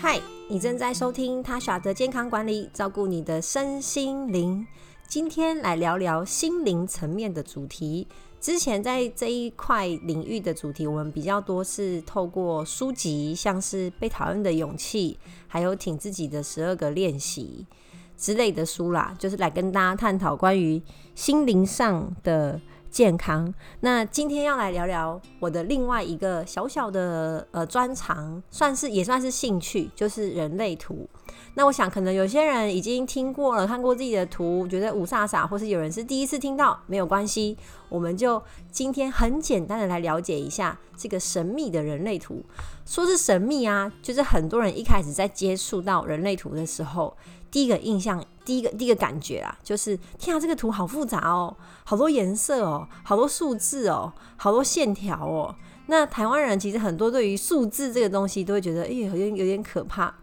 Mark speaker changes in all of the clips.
Speaker 1: 嗨，你正在收听 Tasha 的健康管理，照顾你的身心灵。今天来聊聊心灵层面的主题。之前在这一块领域的主题，我们比较多是透过书籍，像是《被讨厌的勇气》，还有《挺自己的十二个练习》之类的书啦，就是来跟大家探讨关于心灵上的健康。那今天要来聊聊我的另外一个小小的呃专长，算是也算是兴趣，就是人类图。那我想可能有些人已经听过了，看过自己的图，觉得五煞煞，或是有人是第一次听到，没有关系，我们就今天很简单的来了解一下这个神秘的人类图。说是神秘啊，就是很多人一开始在接触到人类图的时候，第一个印象。第一个第一个感觉啊，就是天啊，这个图好复杂哦，好多颜色哦，好多数字哦，好多线条哦。那台湾人其实很多对于数字这个东西都会觉得，哎，有点有点可怕。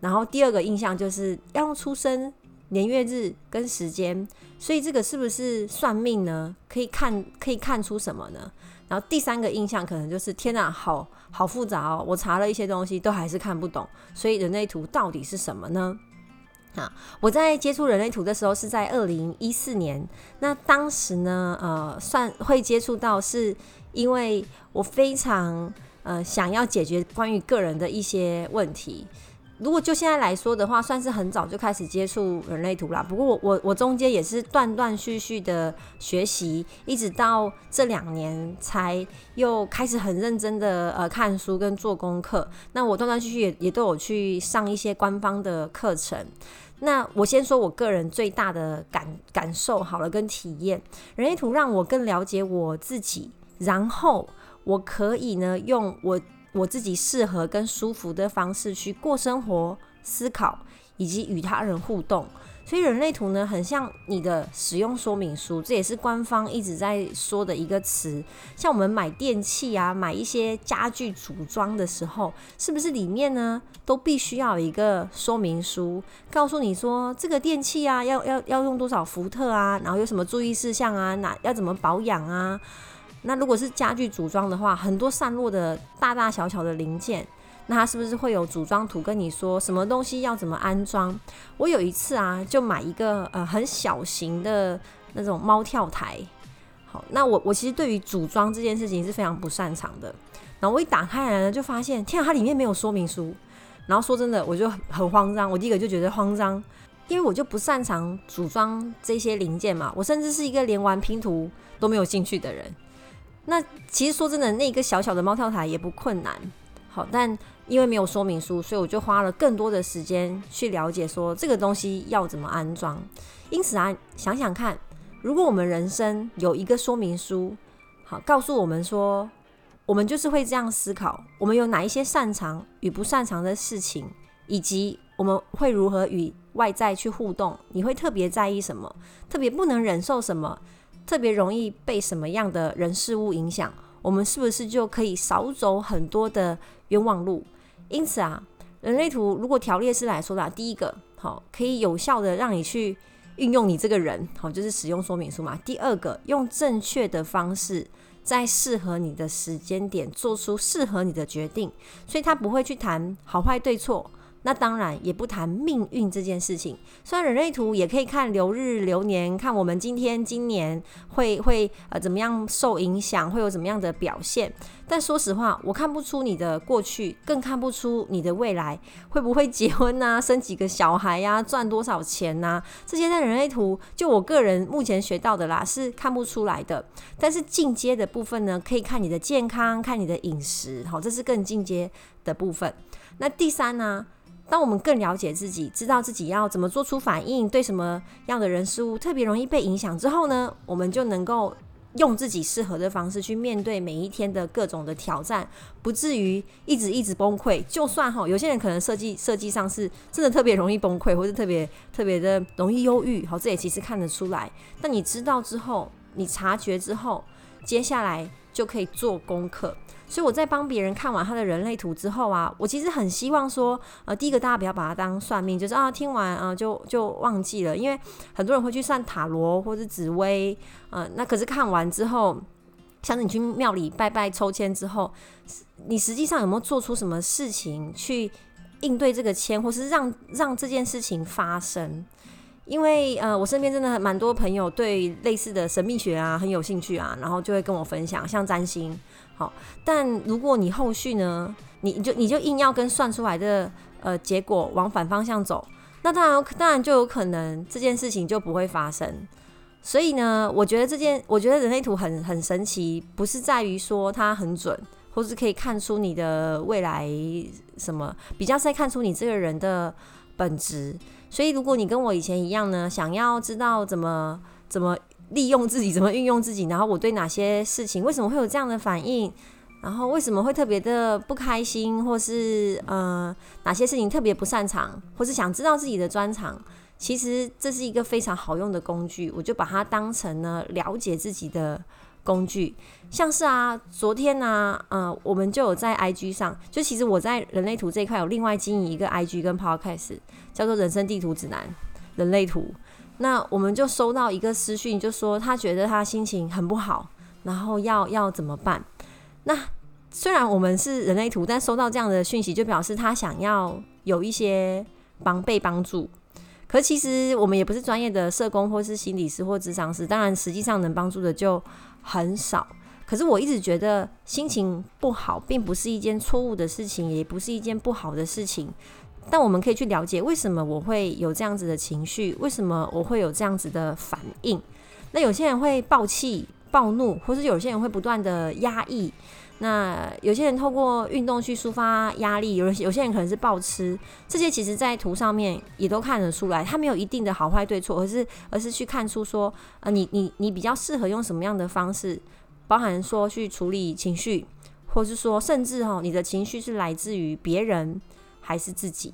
Speaker 1: 然后第二个印象就是要用出生年月日跟时间，所以这个是不是算命呢？可以看可以看出什么呢？然后第三个印象可能就是天啊，好好复杂哦，我查了一些东西都还是看不懂，所以人类图到底是什么呢？啊，我在接触人类图的时候是在二零一四年。那当时呢，呃，算会接触到，是因为我非常呃想要解决关于个人的一些问题。如果就现在来说的话，算是很早就开始接触人类图啦。不过我我我中间也是断断续续的学习，一直到这两年才又开始很认真的呃看书跟做功课。那我断断续续也也都有去上一些官方的课程。那我先说我个人最大的感感受好了，跟体验，人类图让我更了解我自己，然后我可以呢用我我自己适合跟舒服的方式去过生活、思考以及与他人互动。所以人类图呢，很像你的使用说明书，这也是官方一直在说的一个词。像我们买电器啊，买一些家具组装的时候，是不是里面呢都必须要有一个说明书，告诉你说这个电器啊要要要用多少伏特啊，然后有什么注意事项啊，哪要怎么保养啊？那如果是家具组装的话，很多散落的大大小小的零件。那它是不是会有组装图跟你说什么东西要怎么安装？我有一次啊，就买一个呃很小型的那种猫跳台。好，那我我其实对于组装这件事情是非常不擅长的。然后我一打开来呢，就发现天啊，它里面没有说明书。然后说真的，我就很慌张。我第一个就觉得慌张，因为我就不擅长组装这些零件嘛。我甚至是一个连玩拼图都没有兴趣的人。那其实说真的，那个小小的猫跳台也不困难。好，但因为没有说明书，所以我就花了更多的时间去了解说这个东西要怎么安装。因此啊，想想看，如果我们人生有一个说明书，好，告诉我们说，我们就是会这样思考，我们有哪一些擅长与不擅长的事情，以及我们会如何与外在去互动，你会特别在意什么，特别不能忍受什么，特别容易被什么样的人事物影响，我们是不是就可以少走很多的冤枉路？因此啊，人类图如果条列式来说的，第一个好，可以有效的让你去运用你这个人，好，就是使用说明书嘛。第二个，用正确的方式，在适合你的时间点做出适合你的决定，所以他不会去谈好坏对错。那当然也不谈命运这件事情。虽然人类图也可以看流日流年，看我们今天今年会会呃怎么样受影响，会有怎么样的表现。但说实话，我看不出你的过去，更看不出你的未来会不会结婚啊，生几个小孩呀，赚多少钱呐？这些在人类图，就我个人目前学到的啦，是看不出来的。但是进阶的部分呢，可以看你的健康，看你的饮食，好，这是更进阶的部分。那第三呢？当我们更了解自己，知道自己要怎么做出反应，对什么样的人事物特别容易被影响之后呢，我们就能够用自己适合的方式去面对每一天的各种的挑战，不至于一直一直崩溃。就算哈，有些人可能设计设计上是真的特别容易崩溃，或是特别特别的容易忧郁，好，这也其实看得出来。但你知道之后，你察觉之后，接下来就可以做功课。所以我在帮别人看完他的人类图之后啊，我其实很希望说，呃，第一个大家不要把它当算命，就是啊听完啊就就忘记了，因为很多人会去算塔罗或者紫薇，呃，那可是看完之后，像是你去庙里拜拜抽签之后，你实际上有没有做出什么事情去应对这个签，或是让让这件事情发生。因为呃，我身边真的蛮多朋友对类似的神秘学啊很有兴趣啊，然后就会跟我分享，像占星。好，但如果你后续呢，你你就你就硬要跟算出来的呃结果往反方向走，那当然当然就有可能这件事情就不会发生。所以呢，我觉得这件我觉得人类图很很神奇，不是在于说它很准，或是可以看出你的未来什么，比较是在看出你这个人的本质。所以，如果你跟我以前一样呢，想要知道怎么怎么利用自己，怎么运用自己，然后我对哪些事情为什么会有这样的反应，然后为什么会特别的不开心，或是呃哪些事情特别不擅长，或是想知道自己的专长，其实这是一个非常好用的工具，我就把它当成呢了解自己的工具。像是啊，昨天呢、啊，呃，我们就有在 IG 上，就其实我在人类图这一块有另外经营一个 IG 跟 Podcast。叫做人生地图指南，人类图。那我们就收到一个私讯，就说他觉得他心情很不好，然后要要怎么办？那虽然我们是人类图，但收到这样的讯息，就表示他想要有一些帮被帮助。可其实我们也不是专业的社工，或是心理师或咨商师，当然实际上能帮助的就很少。可是我一直觉得心情不好，并不是一件错误的事情，也不是一件不好的事情。但我们可以去了解为什么我会有这样子的情绪，为什么我会有这样子的反应。那有些人会暴气、暴怒，或是有些人会不断的压抑。那有些人透过运动去抒发压力，有有些人可能是暴吃。这些其实在图上面也都看得出来，它没有一定的好坏对错，而是而是去看出说，呃，你你你比较适合用什么样的方式，包含说去处理情绪，或是说甚至哈，你的情绪是来自于别人。还是自己。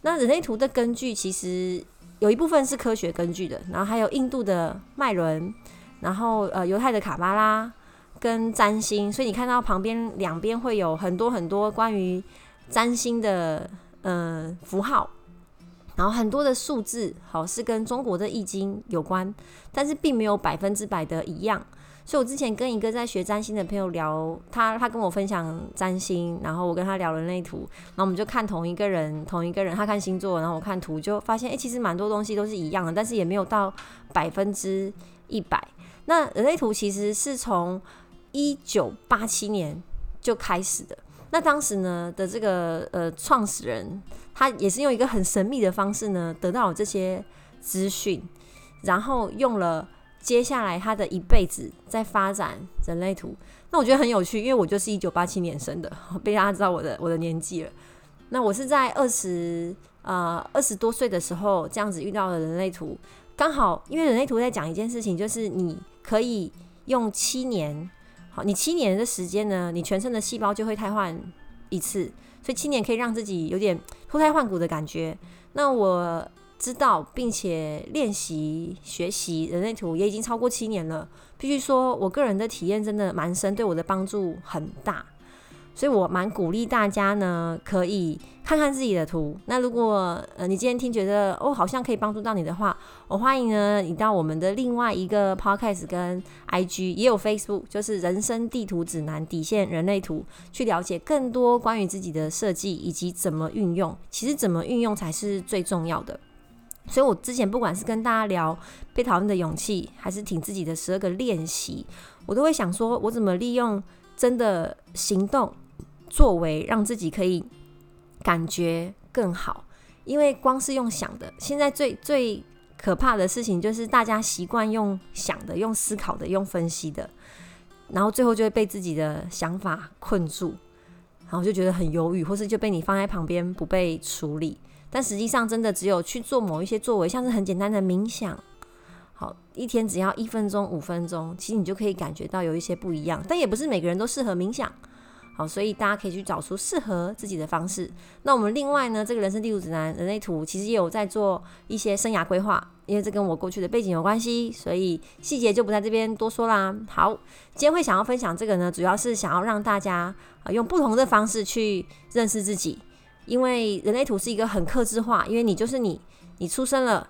Speaker 1: 那人类图的根据其实有一部分是科学根据的，然后还有印度的脉轮，然后呃犹太的卡巴拉跟占星，所以你看到旁边两边会有很多很多关于占星的呃符号，然后很多的数字，好，是跟中国的易经有关，但是并没有百分之百的一样。所以，我之前跟一个在学占星的朋友聊，他他跟我分享占星，然后我跟他聊人类图，然后我们就看同一个人，同一个人，他看星座，然后我看图，就发现，哎、其实蛮多东西都是一样的，但是也没有到百分之一百。那人类图其实是从一九八七年就开始的，那当时呢的这个呃创始人，他也是用一个很神秘的方式呢得到了这些资讯，然后用了。接下来他的一辈子在发展人类图，那我觉得很有趣，因为我就是一九八七年生的，被大家知道我的我的年纪了。那我是在二十呃二十多岁的时候这样子遇到了人类图，刚好因为人类图在讲一件事情，就是你可以用七年，好，你七年的时间呢，你全身的细胞就会汰换一次，所以七年可以让自己有点脱胎换骨的感觉。那我。知道并且练习学习人类图也已经超过七年了，必须说我个人的体验真的蛮深，对我的帮助很大，所以我蛮鼓励大家呢，可以看看自己的图。那如果呃你今天听觉得哦好像可以帮助到你的话，我欢迎呢你到我们的另外一个 Podcast 跟 IG 也有 Facebook，就是人生地图指南底线人类图，去了解更多关于自己的设计以及怎么运用。其实怎么运用才是最重要的。所以，我之前不管是跟大家聊被讨厌的勇气，还是挺自己的十二个练习，我都会想说，我怎么利用真的行动作为，让自己可以感觉更好。因为光是用想的，现在最最可怕的事情就是大家习惯用想的、用思考的、用分析的，然后最后就会被自己的想法困住，然后就觉得很忧郁，或是就被你放在旁边不被处理。但实际上，真的只有去做某一些作为，像是很简单的冥想，好，一天只要一分钟、五分钟，其实你就可以感觉到有一些不一样。但也不是每个人都适合冥想，好，所以大家可以去找出适合自己的方式。那我们另外呢，这个人生地图指南人类图其实也有在做一些生涯规划，因为这跟我过去的背景有关系，所以细节就不在这边多说啦。好，今天会想要分享这个呢，主要是想要让大家啊用不同的方式去认识自己。因为人类图是一个很克制化，因为你就是你，你出生了，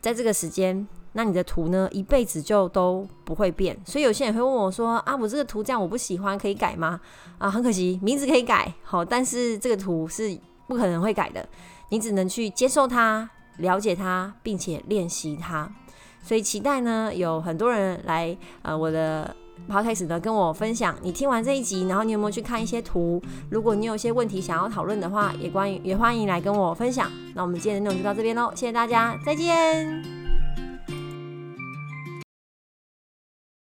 Speaker 1: 在这个时间，那你的图呢，一辈子就都不会变。所以有些人会问我说：“啊，我这个图这样我不喜欢，可以改吗？”啊，很可惜，名字可以改，好，但是这个图是不可能会改的，你只能去接受它、了解它，并且练习它。所以期待呢，有很多人来呃我的 podcast 呢跟我分享。你听完这一集，然后你有没有去看一些图？如果你有一些问题想要讨论的话，也关于也欢迎来跟我分享。那我们今天的内容就到这边喽，谢谢大家，再见。